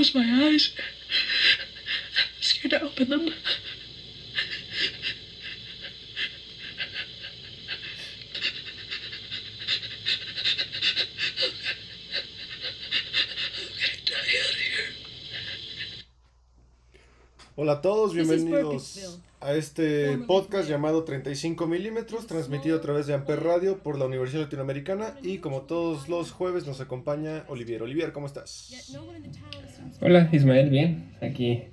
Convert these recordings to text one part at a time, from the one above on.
Close my eyes. I'm scared to open them. Hola a todos, bienvenidos a este podcast llamado 35 milímetros, transmitido a través de Amper Radio por la Universidad Latinoamericana y como todos los jueves nos acompaña Olivier. Olivier, ¿cómo estás? Hola Ismael, bien, aquí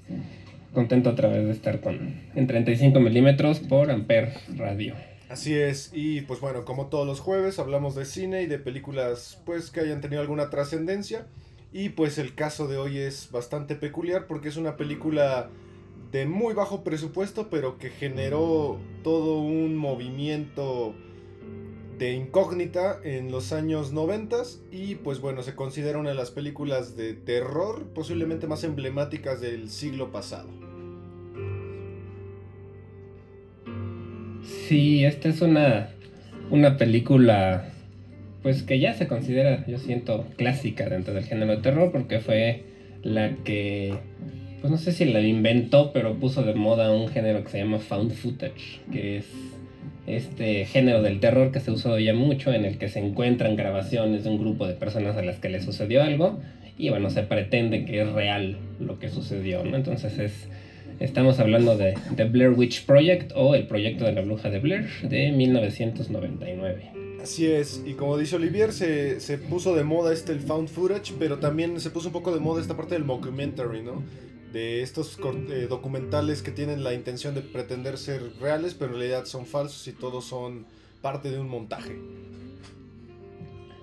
contento otra vez de estar con en 35 milímetros por Amper Radio. Así es, y pues bueno, como todos los jueves hablamos de cine y de películas pues que hayan tenido alguna trascendencia y pues el caso de hoy es bastante peculiar porque es una película de muy bajo presupuesto pero que generó todo un movimiento de incógnita en los años 90 y pues bueno, se considera una de las películas de terror posiblemente más emblemáticas del siglo pasado. Sí, esta es una, una película pues que ya se considera, yo siento, clásica dentro del género de terror porque fue la que, pues no sé si la inventó, pero puso de moda un género que se llama found footage, que es este género del terror que se usó ya mucho, en el que se encuentran grabaciones de un grupo de personas a las que les sucedió algo y bueno, se pretende que es real lo que sucedió, ¿no? Entonces es... Estamos hablando de The Blair Witch Project o el proyecto de la bruja de Blair de 1999. Así es, y como dice Olivier, se, se puso de moda este el found footage, pero también se puso un poco de moda esta parte del mockumentary, ¿no? De estos eh, documentales que tienen la intención de pretender ser reales, pero en realidad son falsos y todos son parte de un montaje.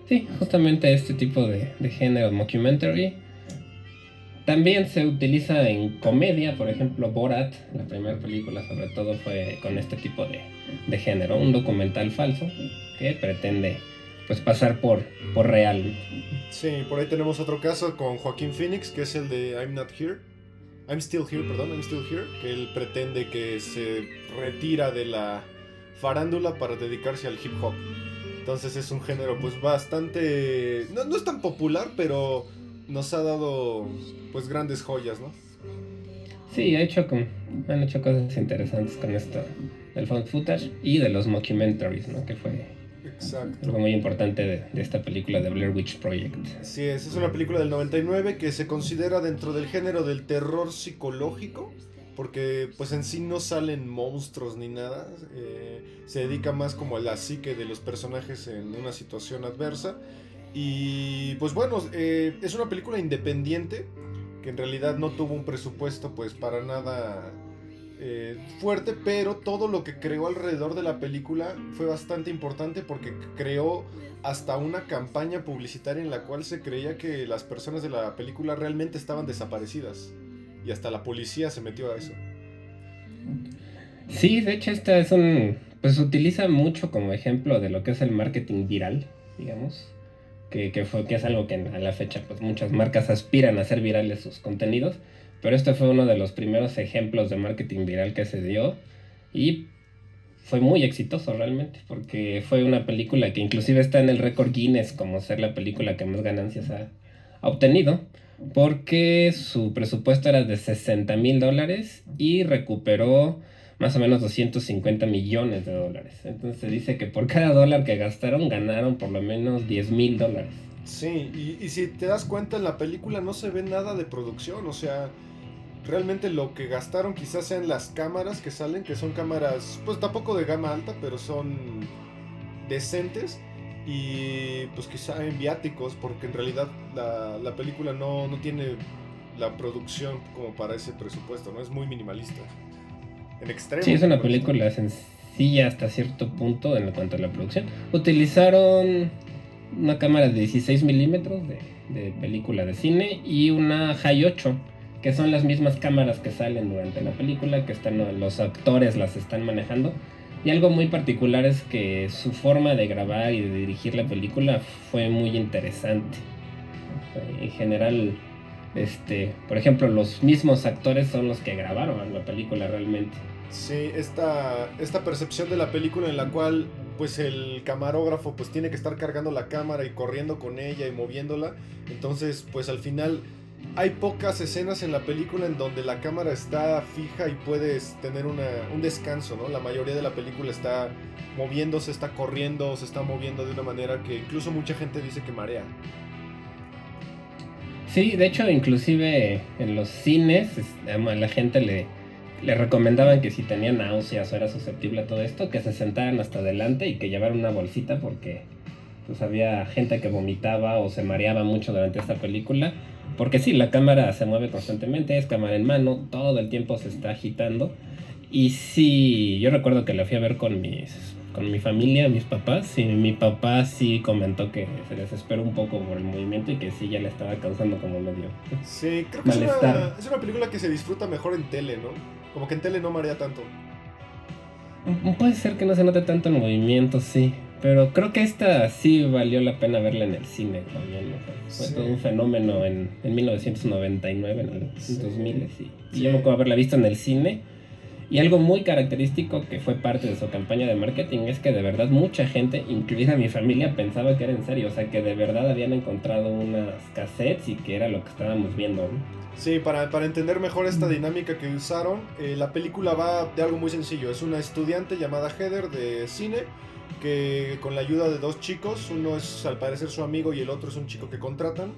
Sí, justamente este tipo de, de género mockumentary. También se utiliza en comedia, por ejemplo, Borat, la primera película sobre todo fue con este tipo de, de género, un documental falso que pretende pues pasar por, por real. Sí, por ahí tenemos otro caso con Joaquín Phoenix, que es el de I'm Not Here. I'm Still Here, perdón, I'm Still Here, que él pretende que se retira de la farándula para dedicarse al hip hop. Entonces es un género pues bastante... No, no es tan popular, pero nos ha dado pues grandes joyas, ¿no? Sí, ha hecho con, han hecho cosas interesantes con esto del found footage y de los mockumentaries, ¿no? Que fue Exacto. algo muy importante de, de esta película de Blair Witch Project. Así es, es una película del 99 que se considera dentro del género del terror psicológico, porque pues en sí no salen monstruos ni nada, eh, se dedica más como a la psique de los personajes en una situación adversa. Y pues bueno, eh, es una película independiente que en realidad no tuvo un presupuesto pues para nada eh, fuerte, pero todo lo que creó alrededor de la película fue bastante importante porque creó hasta una campaña publicitaria en la cual se creía que las personas de la película realmente estaban desaparecidas. Y hasta la policía se metió a eso. Sí, de hecho esta es un... Pues utiliza mucho como ejemplo de lo que es el marketing viral, digamos. Que, que, fue, que es algo que a la fecha pues muchas marcas aspiran a hacer virales sus contenidos. Pero este fue uno de los primeros ejemplos de marketing viral que se dio. Y fue muy exitoso realmente. Porque fue una película que inclusive está en el récord Guinness como ser la película que más ganancias ha, ha obtenido. Porque su presupuesto era de 60 mil dólares y recuperó más o menos 250 millones de dólares. Entonces se dice que por cada dólar que gastaron ganaron por lo menos 10 mil dólares. Sí, y, y si te das cuenta en la película no se ve nada de producción, o sea, realmente lo que gastaron quizás sean las cámaras que salen, que son cámaras, pues tampoco de gama alta, pero son decentes. y pues quizá en viáticos, porque en realidad la, la película no, no tiene la producción como para ese presupuesto, ¿no? Es muy minimalista. En extremo. Sí, es una película sencilla hasta cierto punto en cuanto a la producción. Utilizaron una cámara de 16 milímetros de, de película de cine y una High 8 que son las mismas cámaras que salen durante la película, que están los actores las están manejando. Y algo muy particular es que su forma de grabar y de dirigir la película fue muy interesante. En general, este, por ejemplo, los mismos actores son los que grabaron la película realmente. Sí, esta, esta percepción de la película en la cual pues el camarógrafo pues tiene que estar cargando la cámara y corriendo con ella y moviéndola. Entonces pues al final hay pocas escenas en la película en donde la cámara está fija y puedes tener un descanso, ¿no? La mayoría de la película está moviéndose, está corriendo, se está moviendo de una manera que incluso mucha gente dice que marea. Sí, de hecho, inclusive en los cines la gente le, le recomendaban que si tenía náuseas o era susceptible a todo esto, que se sentaran hasta adelante y que llevaran una bolsita porque pues había gente que vomitaba o se mareaba mucho durante esta película porque sí, la cámara se mueve constantemente, es cámara en mano, todo el tiempo se está agitando. Y sí, yo recuerdo que la fui a ver con mis con mi familia, mis papás, y mi papá sí comentó que se desesperó un poco por el movimiento y que sí ya le estaba causando como medio. Sí, creo que es una, es una, película que se disfruta mejor en tele, ¿no? Como que en tele no marea tanto. Puede ser que no se note tanto el movimiento, sí. Pero creo que esta sí valió la pena verla en el cine también. Fue todo un fenómeno en, en 1999, en el 2000. Y yo me acuerdo haberla visto en el cine. Y algo muy característico que fue parte de su campaña de marketing es que de verdad mucha gente, incluida mi familia, pensaba que era en serio. O sea, que de verdad habían encontrado unas cassettes y que era lo que estábamos viendo. Sí, para, para, entender mejor esta dinámica que usaron, eh, la película va de algo muy sencillo. Es una estudiante llamada Heather de cine que con la ayuda de dos chicos, uno es al parecer su amigo y el otro es un chico que contratan,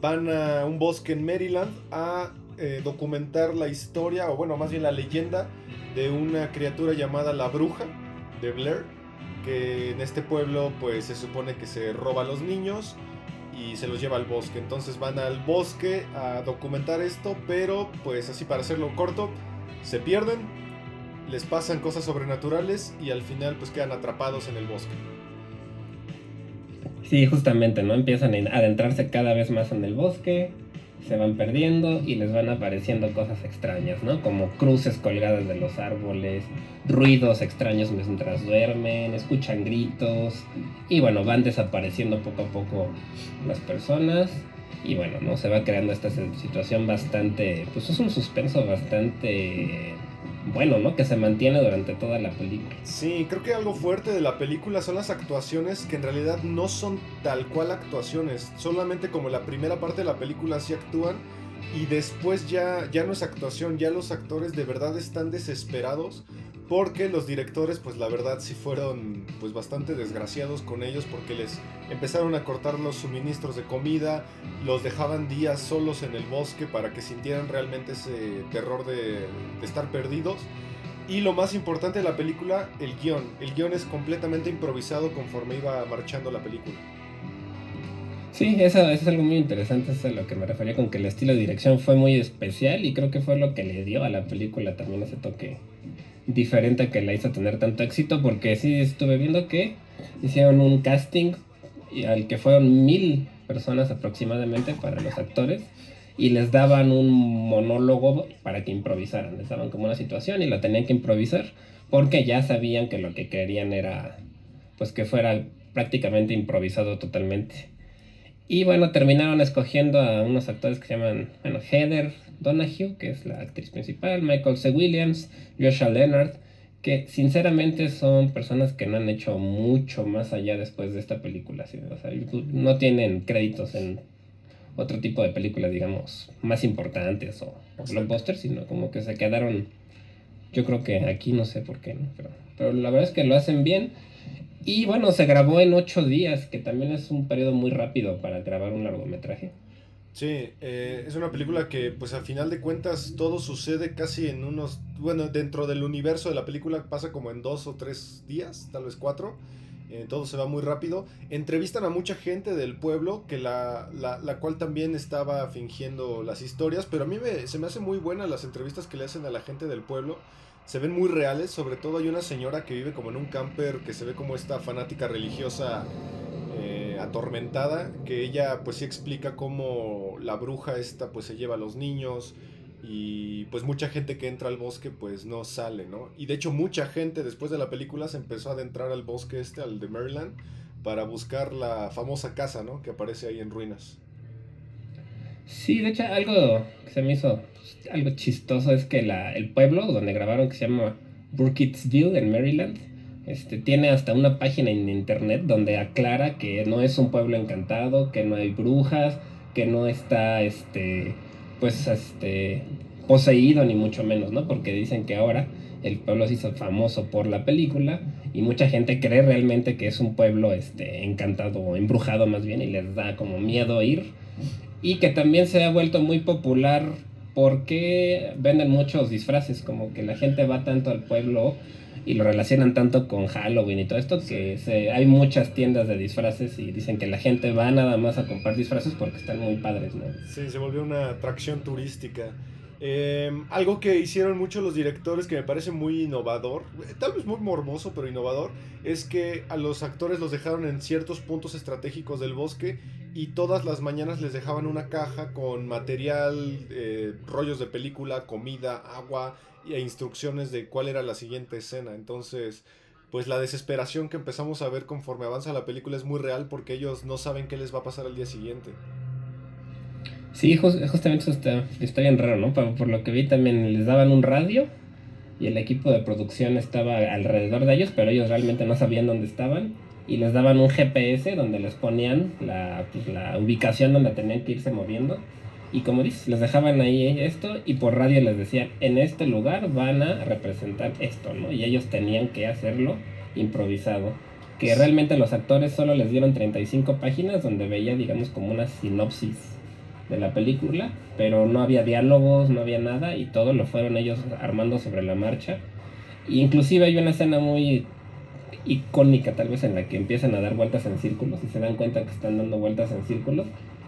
van a un bosque en Maryland a eh, documentar la historia, o bueno, más bien la leyenda de una criatura llamada la bruja de Blair, que en este pueblo pues se supone que se roba a los niños y se los lleva al bosque. Entonces van al bosque a documentar esto, pero pues así para hacerlo corto, se pierden, les pasan cosas sobrenaturales y al final pues quedan atrapados en el bosque. Sí, justamente, ¿no? Empiezan a adentrarse cada vez más en el bosque, se van perdiendo y les van apareciendo cosas extrañas, ¿no? Como cruces colgadas de los árboles, ruidos extraños mientras duermen, escuchan gritos y bueno, van desapareciendo poco a poco las personas y bueno, ¿no? Se va creando esta situación bastante, pues es un suspenso bastante bueno, ¿no? Que se mantiene durante toda la película. Sí, creo que algo fuerte de la película son las actuaciones que en realidad no son tal cual actuaciones, solamente como la primera parte de la película sí actúan y después ya, ya no es actuación, ya los actores de verdad están desesperados porque los directores pues la verdad sí fueron pues bastante desgraciados con ellos porque les empezaron a cortar los suministros de comida, los dejaban días solos en el bosque para que sintieran realmente ese terror de, estar perdidos. Y lo más importante de la película, el guion. El guion es completamente improvisado conforme iba marchando la película. Sí, eso, es algo muy interesante, eso es a lo que me refería con que el estilo de dirección fue muy especial y creo que fue lo que le dio a la película también ese toque diferente que la hizo tener tanto éxito, porque sí estuve viendo que hicieron un casting al que fueron mil personas aproximadamente para los actores y les daban un monólogo para que improvisaran, les daban como una situación y la tenían que improvisar porque ya sabían que lo que querían era pues que fuera prácticamente improvisado totalmente. Y bueno, terminaron escogiendo a unos actores que se llaman, bueno, Heather Donahue, que es la actriz principal, Michael C. Williams, Joshua Leonard, que sinceramente son personas que no han hecho mucho más allá después de esta película. O sea, no tienen créditos en otro tipo de películas, digamos, más importantes o, o blockbusters, sino como que se quedaron, yo creo que aquí no sé por qué, ¿no? pero, pero la verdad es que lo hacen bien. Y bueno, se grabó en ocho días, que también es un periodo muy rápido para grabar un largometraje. Sí, eh, es una película que pues al final de cuentas todo sucede casi en unos, bueno, dentro del universo de la película pasa como en dos o tres días, tal vez cuatro. eh, todo se va muy rápido. Entrevistan a mucha gente del pueblo, que la, la, cual también estaba fingiendo las historias, pero a mí me, se me hace muy buena las entrevistas que le hacen a la gente del pueblo. Se ven muy reales, sobre todo hay una señora que vive como en un camper, que se ve como esta fanática religiosa eh, atormentada, que ella pues sí explica cómo la bruja esta pues se lleva a los niños, y pues mucha gente que entra al bosque pues no sale, ¿no? Y de hecho mucha gente después de la película se empezó a adentrar al bosque este, al de Maryland, para buscar la famosa casa, ¿no? Que aparece ahí en ruinas. Sí, de hecho algo que se me hizo algo chistoso es que la, el pueblo donde grabaron que se llama Burkittsville en Maryland, este, tiene hasta una página en internet donde aclara que no es un pueblo encantado, que no hay brujas, que no está este pues este poseído ni mucho menos, ¿no? Porque dicen que ahora el pueblo se hizo famoso por la película y mucha gente cree realmente que es un pueblo este encantado o embrujado más bien y les da como miedo ir y que también se ha vuelto muy popular porque venden muchos disfraces, como que la gente va tanto al pueblo y lo relacionan tanto con Halloween y todo esto que se, hay muchas tiendas de disfraces y dicen que la gente va nada más a comprar disfraces porque están muy padres, ¿no? Sí, se volvió una atracción turística. Em, algo que hicieron muchos los directores que me parece muy innovador, tal vez muy morboso, pero innovador, es que a los actores los dejaron en ciertos puntos estratégicos del bosque y todas las mañanas les dejaban una caja con material, eh, rollos de película, comida, agua e instrucciones de cuál era la siguiente escena. Entonces, pues la desesperación que empezamos a ver conforme avanza la película es muy real porque ellos no saben qué les va a pasar al día siguiente. Sí, justamente eso está, está bien raro, ¿no? Por, por, lo que vi también les daban un radio y el equipo de producción estaba alrededor de ellos, pero ellos realmente no sabían dónde estaban y les daban un GPS donde les ponían la, pues, la ubicación donde tenían que irse moviendo. Y como dices, les dejaban ahí esto y por radio les decían, en este lugar van a representar esto, ¿no? Y ellos tenían que hacerlo improvisado. Que realmente los actores solo les dieron 35 páginas donde veía, digamos, como una sinopsis de la película, pero no había diálogos, no había nada y todo lo fueron ellos armando sobre la marcha. Y inclusive hay una escena muy icónica tal vez en la que empiezan a dar vueltas en círculos y se dan cuenta que están dando vueltas en círculos.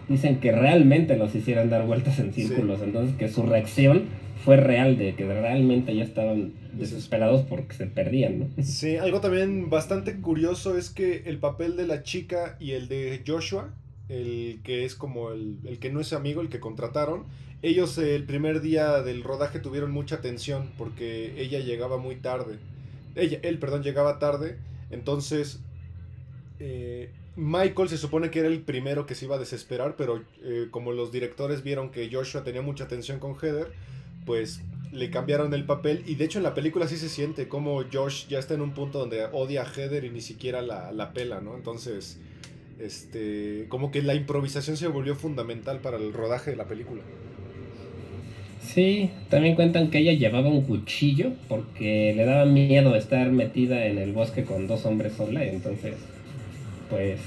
Dicen que realmente los hicieron dar vueltas en círculos, entonces que su reacción fue real, de que realmente ya estaban desesperados porque se perdían, ¿no? Sí, algo también bastante curioso es que el papel de la chica y el de Joshua el que es como el, el, que no es amigo, el que contrataron. Ellos el primer día del rodaje tuvieron mucha tensión porque ella llegaba muy tarde. Ella, él, perdón, llegaba tarde. Entonces, eh, Michael se supone que era el primero que se iba a desesperar, pero eh, como los directores vieron que Joshua tenía mucha tensión con Heather, pues le cambiaron el papel. Y de hecho en la película sí se siente como Josh ya está en un punto donde odia a Heather y ni siquiera la, la pela, ¿no? Entonces este, como que la improvisación se volvió fundamental para el rodaje de la película. Sí, también cuentan que ella llevaba un cuchillo porque le daba miedo estar metida en el bosque con dos hombres sola, entonces, pues,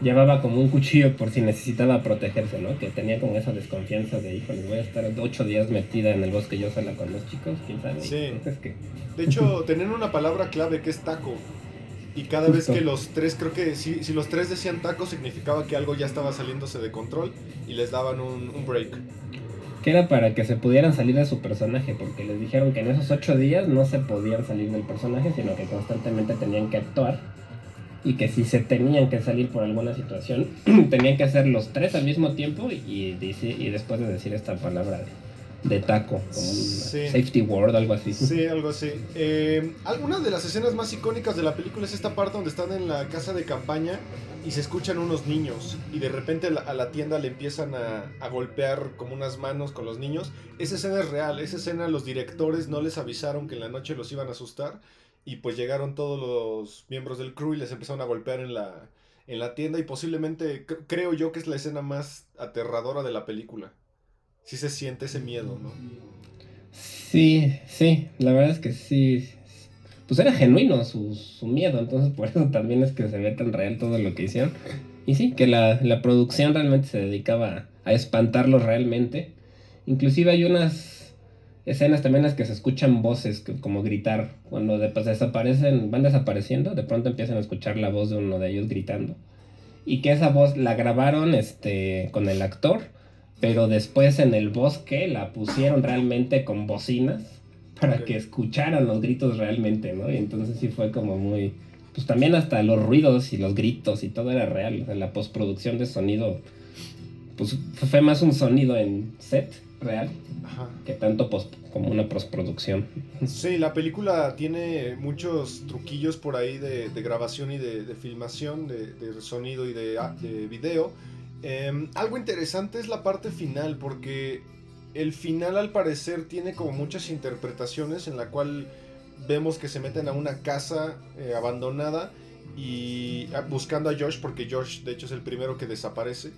llevaba como un cuchillo por si necesitaba protegerse, ¿no? Que tenía como esa desconfianza de, híjole, voy a estar ocho días metida en el bosque yo sola con los chicos, quién sabe. Sí. De hecho, tenían una palabra clave que es taco. Y cada vez que los tres, creo que si, si, los tres decían taco, significaba que algo ya estaba saliéndose de control y les daban un, un, break. Que era para que se pudieran salir de su personaje, porque les dijeron que en esos ocho días no se podían salir del personaje, sino que constantemente tenían que actuar. Y que si se tenían que salir por alguna situación, tenían que hacer los tres al mismo tiempo y, y, y después de decir esta palabra de taco, como un safety word, algo así. Sí, algo así. Eh, de las escenas más icónicas de la película es esta parte donde están en la casa de campaña y se escuchan unos niños y de repente a la tienda le empiezan a, a, golpear como unas manos con los niños. Esa escena es real, esa escena los directores no les avisaron que en la noche los iban a asustar y pues llegaron todos los miembros del crew y les empezaron a golpear en la, en la tienda y posiblemente creo yo que es la escena más aterradora de la película sí se siente ese miedo, ¿no? Sí, sí, la verdad es que sí. Pues era genuino su, miedo, entonces por eso también es que se ve tan real todo lo que hicieron. Y sí, que la, producción realmente se dedicaba a espantarlos realmente. Inclusive hay unas escenas también en las que se escuchan voces como gritar. Cuando pues, desaparecen, van desapareciendo, de pronto empiezan a escuchar la voz de uno de ellos gritando. Y que esa voz la grabaron este, con el actor, pero después en el bosque la pusieron realmente con bocinas para que escucharan los gritos realmente, ¿no? Y entonces sí fue como muy... Pues también hasta los ruidos y los gritos y todo era real. O sea, la postproducción de sonido, pues fue más un sonido en set real que tanto post, como una postproducción. Sí, la película tiene muchos truquillos por ahí de, grabación y de, filmación, de, sonido y de, ah, video. Em, algo interesante es la parte final, porque el final al parecer tiene como muchas interpretaciones en la cual vemos que se meten a una casa eh, abandonada y ah, buscando a Josh porque Josh de hecho es el primero que desaparece.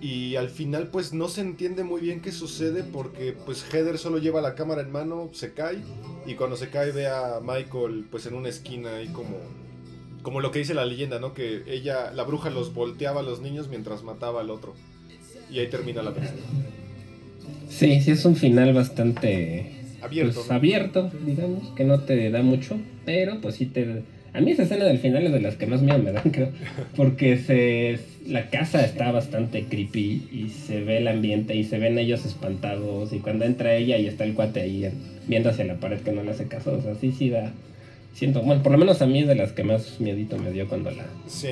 Y al final pues no se entiende muy bien qué sucede porque pues Heather solo lleva la cámara en mano, se cae y cuando se cae ve a Michael pues en una esquina ahí como como lo que dice la leyenda, ¿no? Que ella la bruja los volteaba a los niños mientras mataba al otro. Y ahí termina la película. Sí, sí es un final bastante abierto, pues, abierto, digamos, que no te da mucho, pero pues sí te a mí esa escena del final es de las que más miedo me dan, creo, porque se la casa está bastante creepy y se ve el ambiente y se ven ellos espantados y cuando entra ella y está el cuate ahí viendo hacia la pared que no le hace caso, o sea, sí sí da siento, bueno, por lo menos a mí es de las que más miedito me dio cuando la,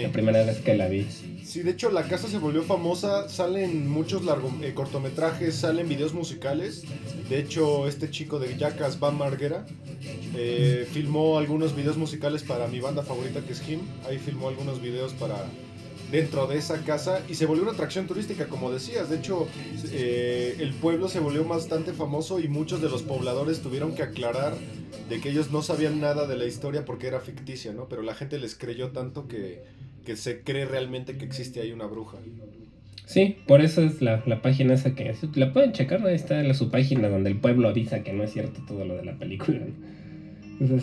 la primera vez que la vi. Sí, de hecho la casa se volvió famosa, salen muchos largo, eh, cortometrajes, salen videos musicales. De hecho, este chico de Jackass, Van Marguera, eh, filmó algunos videos musicales para mi banda favorita que es Him. Ahí filmó algunos videos para dentro de esa casa y se volvió una atracción turística, como decías. De hecho, eh, el pueblo se volvió bastante famoso y muchos de los pobladores tuvieron que aclarar de que ellos no sabían nada de la historia porque era ficticia, ¿no? Pero la gente les creyó tanto que, que se cree realmente que existe ahí una bruja. Sí, por eso es la, la página esa que... La pueden checar, ahí está la, su página donde el pueblo avisa que no es cierto todo lo de la película.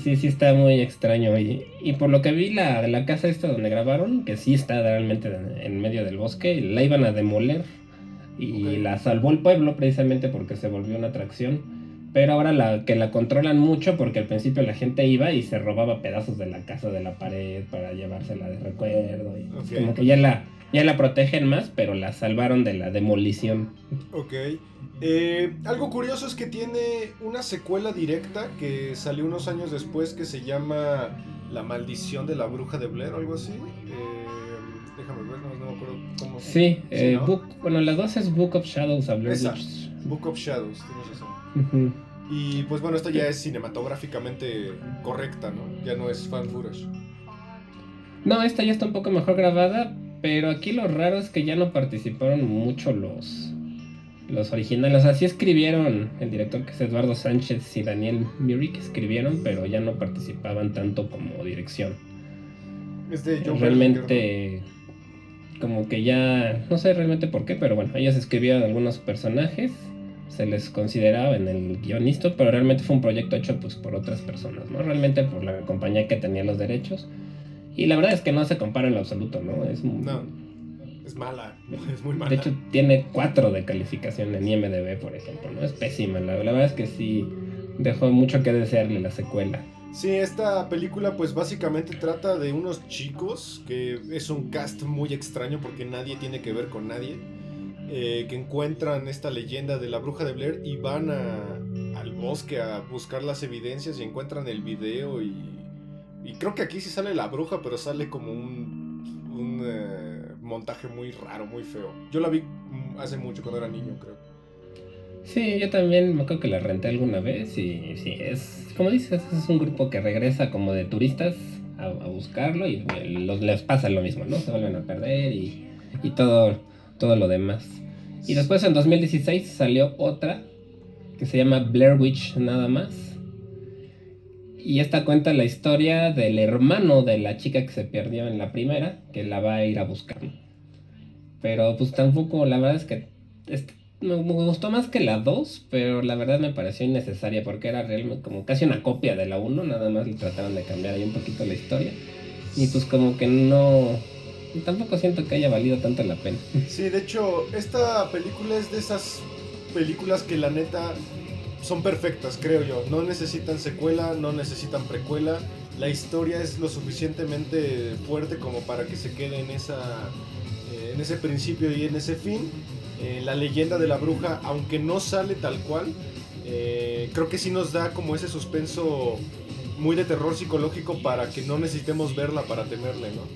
Sí, sí está muy extraño. Y, y por lo que vi, la, la, casa esta donde grabaron, que sí está realmente en medio del bosque, la iban a demoler. Y la salvó el pueblo precisamente porque se volvió una atracción. Pero ahora la que la controlan mucho porque al principio la gente iba y se robaba pedazos de la casa de la pared para llevársela de recuerdo. Y Como que ya la, ya la protegen más, pero la salvaron de la demolición. Ok. Eh, algo curioso es que tiene una secuela directa que salió unos años después que se llama La maldición de la bruja de Blair o algo así. Eh, déjame ver, no, me acuerdo cómo Sí, eh, bueno, la dos es Book of Shadows, a Blair Book of Shadows, tienes razón. Y pues bueno, esto ya es cinematográficamente correcta, ¿no? Ya no es fan footage. No, esta ya está un poco mejor grabada, pero aquí lo raro es que ya no participaron mucho los los originales. Así escribieron el director que es Eduardo Sánchez y Daniel Muri que escribieron, pero ya no participaban tanto como dirección. realmente como que ya no sé realmente por qué, pero bueno, ellos escribieron algunos personajes, se les consideraba en el guionista, pero realmente fue un proyecto hecho pues por otras personas, ¿no? Realmente por la compañía que tenía los derechos. Y la verdad es que no se compara en lo absoluto, ¿no? Es no es mala, es muy mala. De hecho, tiene 4 de calificación en IMDB, por ejemplo, ¿no? Es pésima, la, verdad es que sí dejó mucho que desearle la secuela. Sí, esta película pues básicamente trata de unos chicos, que es un cast muy extraño porque nadie tiene que ver con nadie, eh, que encuentran esta leyenda de la bruja de Blair y van al bosque a buscar las evidencias y encuentran el video y, y creo que aquí sí sale la bruja, pero sale como un... un eh, montaje muy raro, muy feo. Yo la vi hace mucho cuando era niño, creo. Sí, yo también me acuerdo que la renté alguna vez y sí, es, como dices, es un grupo que regresa como de turistas a, buscarlo y los, les pasa lo mismo, ¿no? Se vuelven a perder y, y todo, todo lo demás. Y después en 2016 salió otra que se llama Blair Witch nada más y esta cuenta la historia del hermano de la chica que se perdió en la primera, que la va a ir a buscar. Pero pues tampoco, la verdad es que me, gustó más que la 2, pero la verdad me pareció innecesaria porque era realmente como casi una copia de la 1, nada más le trataron de cambiar ahí un poquito la historia. Y pues como que no... Tampoco siento que haya valido tanto la pena. Sí, de hecho, esta película es de esas películas que la neta son perfectas, creo yo. No necesitan secuela, no necesitan precuela. La historia es lo suficientemente fuerte como para que se quede en, esa, eh, en ese principio y en ese fin. Eh, la leyenda de la bruja, aunque no sale tal cual, eh, creo que sí nos da como ese suspenso muy de terror psicológico para que no necesitemos verla para temerle, ¿no?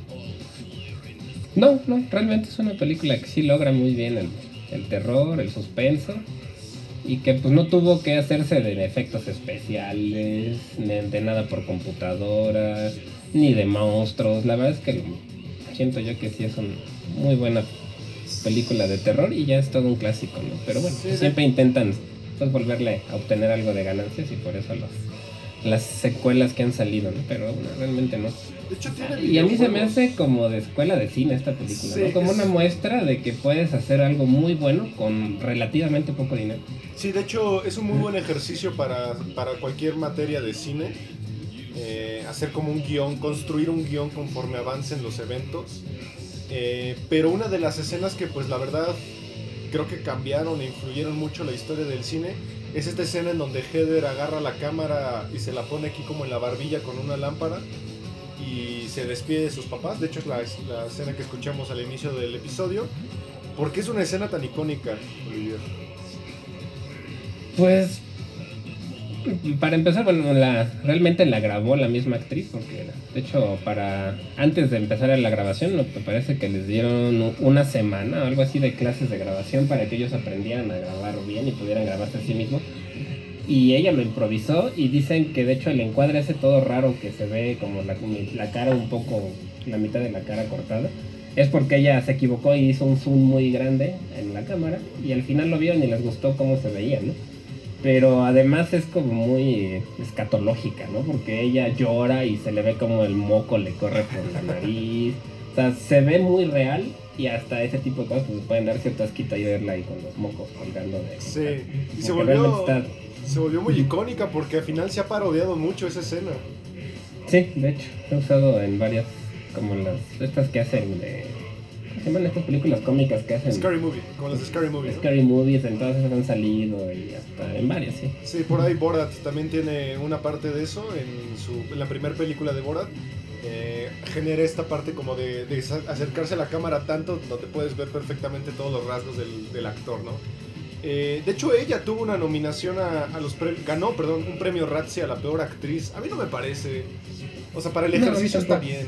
No, no, realmente es una película que sí logra muy bien el, el terror, el suspenso y que pues no tuvo que hacerse de efectos especiales, ni de nada por computadora, ni de monstruos. La verdad es que siento yo que sí es una muy buena película de terror y ya es todo un clásico, ¿no? Pero bueno, siempre intentan pues volverle a obtener algo de ganancias y por eso los, las secuelas que han salido, ¿no? Pero realmente no. De hecho, tiene Y a mí se me hace como de escuela de cine esta película, Sí, ¿no? Como es- una muestra de que puedes hacer algo muy bueno con relativamente poco dinero. Sí, de hecho es un muy buen ejercicio para, para cualquier materia de cine. eh, hacer como un guion, construir un guion conforme avancen los eventos. Eh, pero una de las escenas que pues la verdad creo que cambiaron e influyeron mucho la historia del cine es esta escena en donde Heather agarra la cámara y se la pone aquí como en la barbilla con una lámpara y se despide de sus papás. De hecho es la, es la escena que escuchamos al inicio del episodio. ¿Por qué es una escena tan icónica, Olivier? Pues para empezar, bueno, la, realmente la grabó la misma actriz, porque de hecho para antes de empezar la grabación, me parece que les dieron una semana o algo así de clases de grabación para que ellos aprendieran a grabar bien y pudieran grabarse a sí mismos. Y ella lo improvisó y dicen que de hecho el encuadre ese todo raro que se ve como la, la cara un poco, la mitad de la cara cortada, es porque ella se equivocó y hizo un zoom muy grande en la cámara y al final lo vieron y les gustó cómo se veía, ¿no? Pero además es como muy escatológica, ¿no? Porque ella llora y se le ve como el moco le corre por la nariz. O sea, se ve muy real y hasta ese tipo de cosas pues, pueden dar cierto asquito y verla ahí con los mocos colgando de... Sí, y se volvió, está- se volvió muy icónica porque al final se ha parodiado mucho esa escena. Sí, de hecho, he usado en varias, como las, estas que hacen de... ¿Cómo se llaman estas películas cómicas que hacen? Scary Movie, como las de Scary Movie. ¿no? Scary Movies, en todas esas han salido y hasta en varias, sí. Sí, por ahí Borat también tiene una parte de eso en, su, en la primera película de Borat. eh, genera esta parte como de, de acercarse a la cámara tanto donde puedes ver perfectamente todos los rasgos del, del actor, ¿no? Eh, de hecho, ella tuvo una nominación a, a los premios, ganó, perdón, un premio Razzie a la peor actriz. A mí no me parece. O sea, para el No, ejercicio está bien.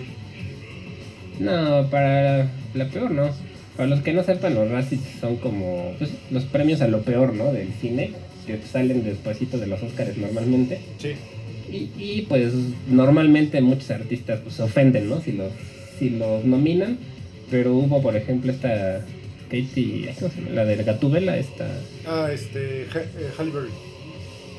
No, para la peor no. Para los que no sepan, los Razzies son como pues, los premios a lo peor, ¿no? Del cine, que salen despuesito de los Oscars normalmente. Sí. Y, y, pues normalmente muchos artistas pues, se ofenden, ¿no? Si los, si los nominan. Pero hubo, por ejemplo, esta Katie, ¿cómo se llama? la de Gatubela, esta Ah, este, Ha-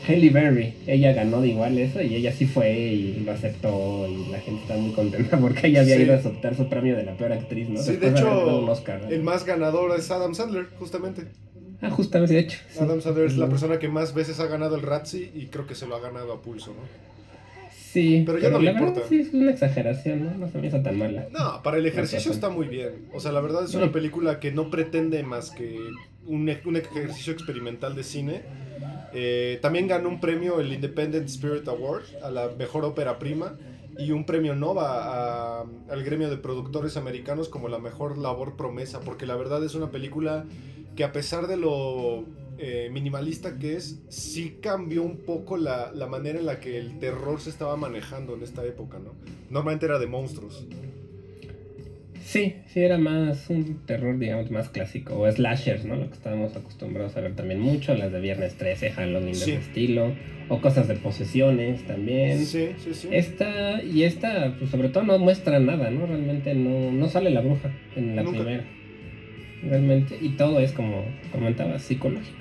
Halle Berry. Ella ganó de igual eso y ella sí fue y lo aceptó y la gente está muy contenta porque ella había Sí. ido a aceptar su premio de la peor actriz, ¿no? Sí, de Después hecho, un Oscar, ¿no? el más ganador es Adam Sandler, justamente. Ah, justamente, de hecho. Adam Sandler es la persona que más veces ha ganado el Razzie y creo que se lo ha ganado a pulso, ¿no? Sí, Pero ya no le la verdad importa. sí es una exageración, ¿no? No se me hizo tan mala. No, para el ejercicio No, está muy bien. O sea, la verdad es una película que no pretende más que un, un ejercicio experimental de cine. Eh, también ganó un premio, el Independent Spirit Award, a la mejor ópera prima. Y un premio Nova al gremio de productores americanos como la mejor labor promesa. Porque la verdad es una película que a pesar de lo eh, minimalista que es, sí cambió un poco la, la manera en la que el terror se estaba manejando en esta época, ¿no? Normalmente era de monstruos. Sí, sí era más un terror, digamos, más clásico. O slashers, ¿no? Lo que estábamos acostumbrados a ver también mucho. Las de Viernes 13, Halloween Sí. de ese estilo. O cosas de posesiones también. Sí, sí, sí. Esta, y esta, pues sobre todo no muestra nada, ¿no? Realmente no, no sale la bruja en la Nunca. primera. Realmente, y todo es como comentaba, psicológico.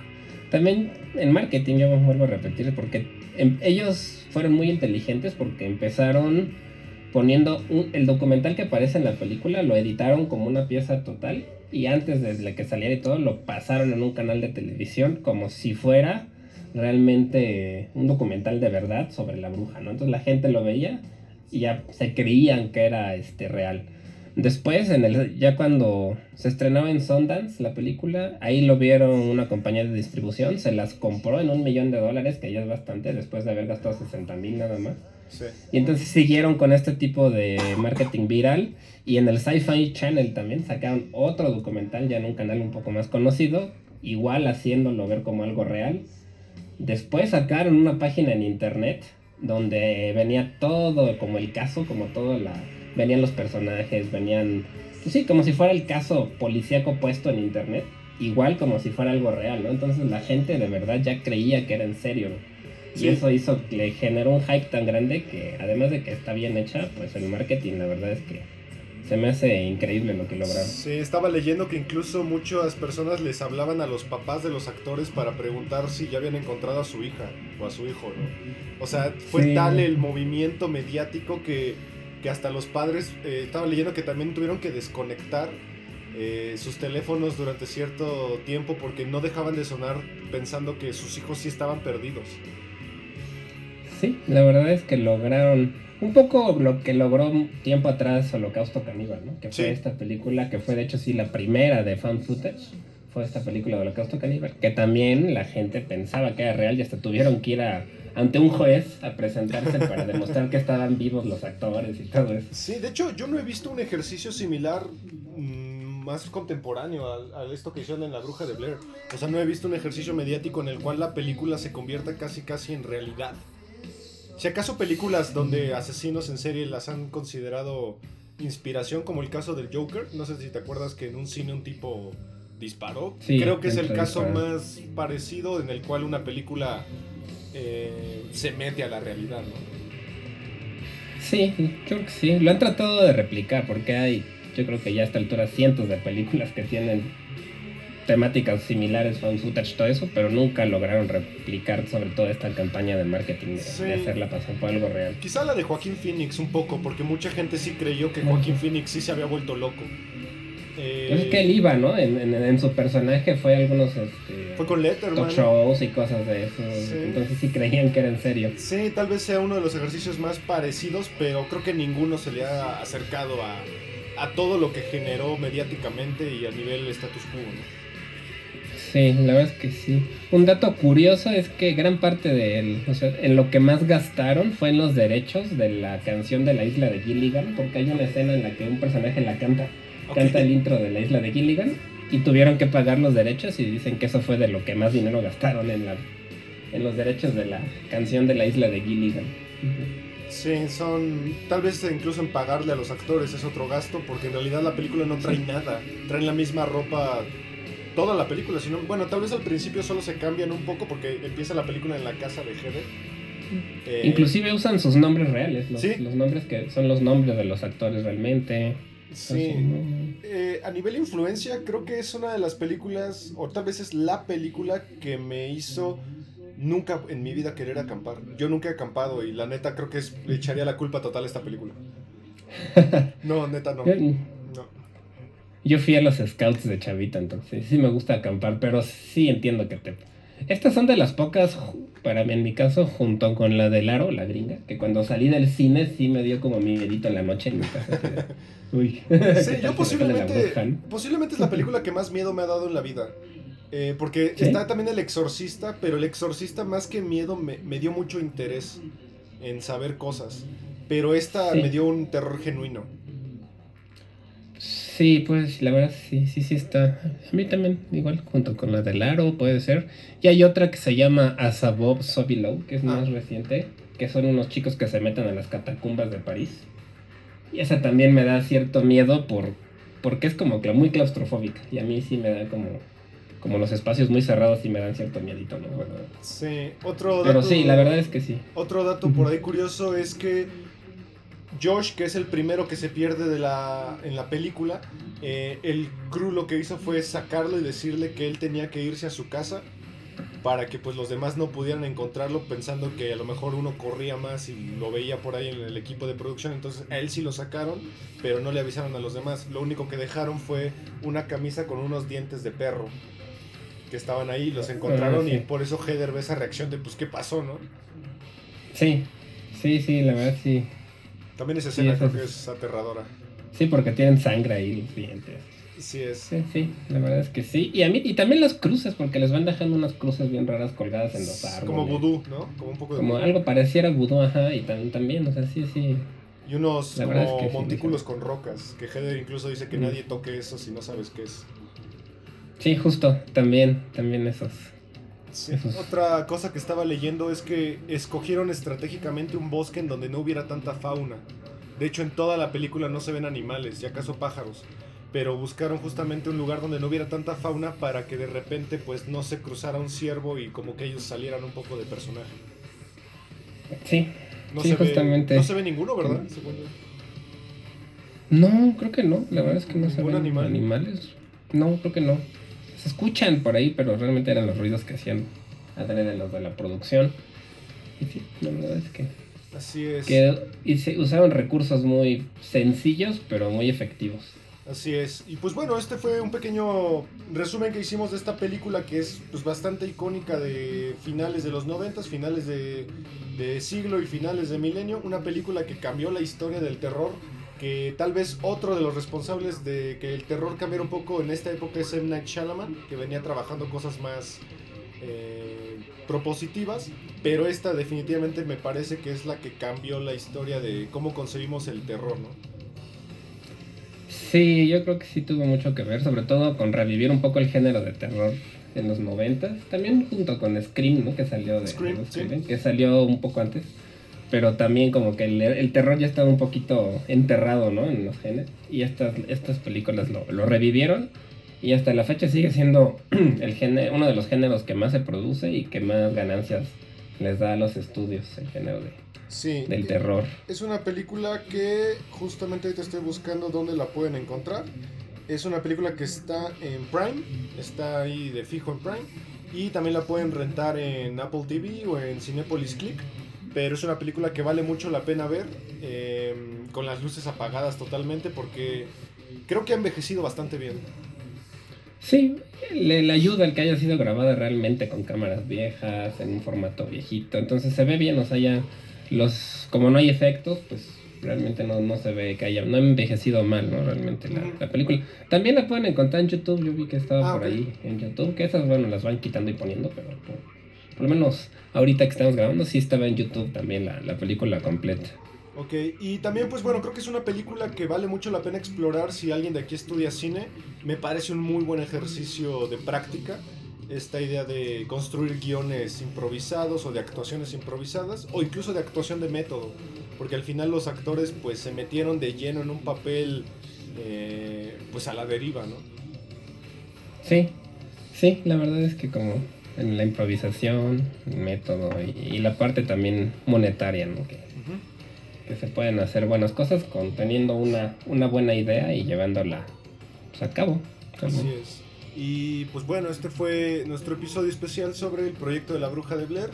También en marketing, yo vuelvo a repetir, porque em- ellos fueron muy inteligentes porque empezaron poniendo un- el documental que aparece en la película, lo editaron como una pieza total y antes de que saliera y todo, lo pasaron en un canal de televisión como si fuera realmente un documental de verdad sobre la bruja, ¿no? Entonces la gente lo veía y ya se creían que era este real. Después, en el, ya cuando se estrenaba en Sundance la película, ahí lo vieron una compañía de distribución, se las compró en un millón de dólares, que ya es bastante, después de haber gastado 60 mil nada más. Y entonces siguieron con este tipo de marketing viral. Y en el Sci-Fi Channel también sacaron otro documental, ya en un canal un poco más conocido, igual haciéndolo ver como algo real. Después sacaron una página en internet donde venía todo como el caso, como todo la... Venían los personajes, venían... Pues sí, como si fuera el caso policíaco puesto en internet, igual como si fuera algo real, ¿no? Entonces la gente de verdad ya creía que era en serio, Y eso hizo, le generó un hype tan grande que además de que está bien hecha, pues el marketing la verdad es que se me hace increíble lo que lograron. Sí, estaba leyendo que incluso muchas personas les hablaban a los papás de los actores para preguntar si ya habían encontrado a su hija o a su hijo, ¿no? O sea, fue tal el movimiento mediático que, que hasta los padres, eh, estaba leyendo que también tuvieron que desconectar eh, sus teléfonos durante cierto tiempo porque no dejaban de sonar pensando que sus hijos sí estaban perdidos. Sí, la verdad es que lograron un poco lo que logró tiempo atrás Holocausto Caníbal, ¿no? Que fue esta película, que fue de hecho sí la primera de fan footage, fue esta película de Holocausto Caníbal, que también la gente pensaba que era real y hasta tuvieron que ir a, ante un juez a presentarse para demostrar que estaban vivos los actores y todo eso. Sí, de hecho yo no he visto un ejercicio similar mm, más contemporáneo a, a, esto que hicieron en La Bruja de Blair. O sea, no he visto un ejercicio mediático en el cual la película se convierta casi casi en realidad. Si acaso películas donde asesinos en serie las han considerado inspiración, como el caso del Joker, no sé si te acuerdas que en un cine un tipo disparó. Creo que es el caso más parecido en el cual una película eh, se mete a la realidad, ¿no? Sí, creo que sí. Lo han tratado de replicar porque hay, yo creo que ya a esta altura, cientos de películas que tienen temáticas similares, fan footage, todo eso, pero nunca lograron replicar sobre todo esta campaña de marketing de, hacerla pasar por algo real. Quizá la de Joaquín Phoenix un poco, porque mucha gente sí creyó que Joaquín Phoenix sí se había vuelto loco. Eh, es que él iba, ¿no? En, su personaje fue algunos este, fue con Letterman. talk shows y cosas de eso. Entonces sí creían que era en serio. Sí, tal vez sea uno de los ejercicios más parecidos, pero creo que ninguno se le ha acercado a, a todo lo que generó mediáticamente y a nivel status quo, ¿no? Sí, la verdad es que sí. Un dato curioso es que gran parte de o sea, en lo que más gastaron fue en los derechos de la canción de la isla de Gilligan, porque hay una escena en la que un personaje la canta, canta el intro de la isla de Gilligan y tuvieron que pagar los derechos y dicen que eso fue de lo que más dinero gastaron en la en los derechos de la canción de la isla de Gilligan. Sí, son. Tal vez incluso en pagarle a los actores es otro gasto, porque en realidad la película no trae nada. Traen la misma ropa toda la película, sino, bueno, tal vez al principio solo se cambian un poco porque empieza la película en la casa de Heather. Eh, Inclusive usan sus nombres reales, los, los nombres que son los nombres de los actores realmente. Sí. Eh, a nivel influencia, creo que es una de las películas, o tal vez es la película que me hizo nunca en mi vida querer acampar. Yo nunca he acampado y la neta creo que es, le echaría la culpa total a esta película. No, neta no. Yo fui a los scouts de Chavita, entonces sí me gusta acampar, pero sí entiendo que te... Estas son de las pocas, para mí en mi caso, junto con la del Aro, la gringa, que cuando salí del cine sí me dio como mi dedito en la noche en mi casa. Uy. Sí, yo posiblemente, posiblemente es la película que más miedo me ha dado en la vida. Eh, porque está también El Exorcista, pero El Exorcista más que miedo me, me dio mucho interés en saber cosas. Pero esta me dio un terror genuino. Sí, pues la verdad sí, sí, sí está. A mí también, igual, junto con la del Aro, puede ser. Y hay otra que se llama Asabob Sobilow, que es más ah. reciente, que son unos chicos que se meten a las catacumbas de París. Y esa también me da cierto miedo por porque es como muy claustrofóbica. Y a mí sí me da como como los espacios muy cerrados y me dan cierto miedito, ¿no? sí, otro dato. Pero sí, la verdad es que sí. Otro dato por ahí curioso es que Josh, que es el primero que se pierde de la, en la película, eh, el crew lo que hizo fue sacarlo y decirle que él tenía que irse a su casa para que pues los demás no pudieran encontrarlo pensando que a lo mejor uno corría más y lo veía por ahí en el equipo de producción, entonces a él sí lo sacaron, pero no le avisaron a los demás. Lo único que dejaron fue una camisa con unos dientes de perro que estaban ahí, los encontraron ah, y por eso Heather ve esa reacción de pues qué pasó, ¿no? Sí, sí, sí, la verdad sí. También esa escena creo que es aterradora. Sí, porque tienen sangre ahí los dientes. Sí es. Sí, sí, la verdad es que sí. Y a mí, y también las cruces, porque les van dejando unas cruces bien raras colgadas en los árboles. Como vudú, ¿no? Como un poco de Como vudú. algo pareciera vudú, ajá, y tan- también, o sea, sí, sí. Y unos como es que montículos sí. con rocas. Que Heather incluso dice que Mm. nadie toque eso si no sabes qué es. Sí, justo, también, también esos. Sí. Otra cosa que estaba leyendo es que escogieron estratégicamente un bosque en donde no hubiera tanta fauna. De hecho, en toda la película no se ven animales, y acaso pájaros. Pero buscaron justamente un lugar donde no hubiera tanta fauna para que de repente pues no se cruzara un ciervo y como que ellos salieran un poco de personaje. Sí. No, Sí, se, justamente. Ve, no se ve ninguno, ¿verdad? No, creo que no, la verdad es que no se ¿Ningún ven animal? animales. No, creo que no. Se escuchan por ahí, pero realmente eran los ruidos que hacían adrede los de la producción. Y sí, la verdad es que, Así es. que y se usaron recursos muy sencillos, pero muy efectivos. Así es. Y pues bueno, este fue un pequeño resumen que hicimos de esta película que es pues bastante icónica de finales de los noventas, finales de, de siglo y finales de milenio. Una película que cambió la historia del terror. Que tal vez otro de los responsables de que el terror cambiara un poco en esta época es M. Night Shyamalan, que venía trabajando cosas más eh, propositivas. Pero esta definitivamente me parece que es la que cambió la historia de cómo concebimos el terror, ¿no? Sí, yo creo que sí tuvo mucho que ver, sobre todo con revivir un poco el género de terror en los noventas. También junto con Scream, ¿no? Que salió de, Scream, de sí. Scream, que salió un poco antes. Pero también como que el, el terror ya estaba un poquito enterrado, ¿no? En los géneros. Y estas, estas películas lo, lo revivieron. Y hasta la fecha sigue siendo el género, uno de los géneros que más se produce y que más ganancias les da a los estudios, el género de- Sí. del terror. Es una película que justamente ahorita estoy buscando dónde la pueden encontrar. Es una película que está en Prime, está ahí de fijo en Prime. Y también la pueden rentar en Apple TV o en Cinepolis Click. Pero es una película que vale mucho la pena ver eh, con las luces apagadas totalmente porque creo que ha envejecido bastante bien. Sí, le, le ayuda el que haya sido grabada realmente con cámaras viejas, en un formato viejito. Entonces se ve bien, o sea, ya los. Como no hay efectos, pues realmente no, no se ve que haya. No ha envejecido mal, ¿no? Realmente la, la película. También la pueden encontrar en YouTube, yo vi que estaba Ah, por ahí en YouTube, que esas, bueno, las van quitando y poniendo, pero por, por lo menos ahorita que estamos grabando, sí estaba en YouTube también la, la película completa. Ok, y también pues bueno, creo que es una película que vale mucho la pena explorar si alguien de aquí estudia cine. Me parece un muy buen ejercicio de práctica. Esta idea de construir guiones improvisados o de actuaciones improvisadas o incluso de actuación de método. Porque al final los actores pues se metieron de lleno en un papel eh, pues a la deriva, ¿no? Sí, sí, la verdad es que como en la improvisación, el método y, y la parte también monetaria, ¿no? Que, que se pueden hacer buenas cosas con teniendo una, una buena idea y llevándola pues, a cabo. Así es. Y pues bueno, este fue nuestro episodio especial sobre el proyecto de la bruja de Blair.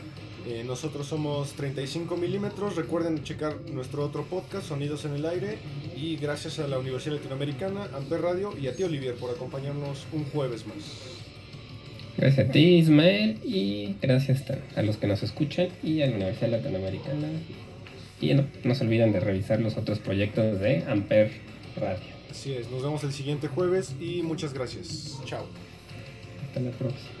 Eh, nosotros somos 35 milímetros. Recuerden checar nuestro otro podcast, Sonidos en el Aire. Y gracias a la Universidad Latinoamericana, Amper Radio y a ti, Olivier, por acompañarnos un jueves más. Gracias a ti, Ismael, y gracias a los que nos escuchan y a la Universidad Latinoamericana. Y no, no se olviden de revisar los otros proyectos de Amper Radio. Así es, nos vemos el siguiente jueves y muchas gracias. Chao. Hasta la próxima.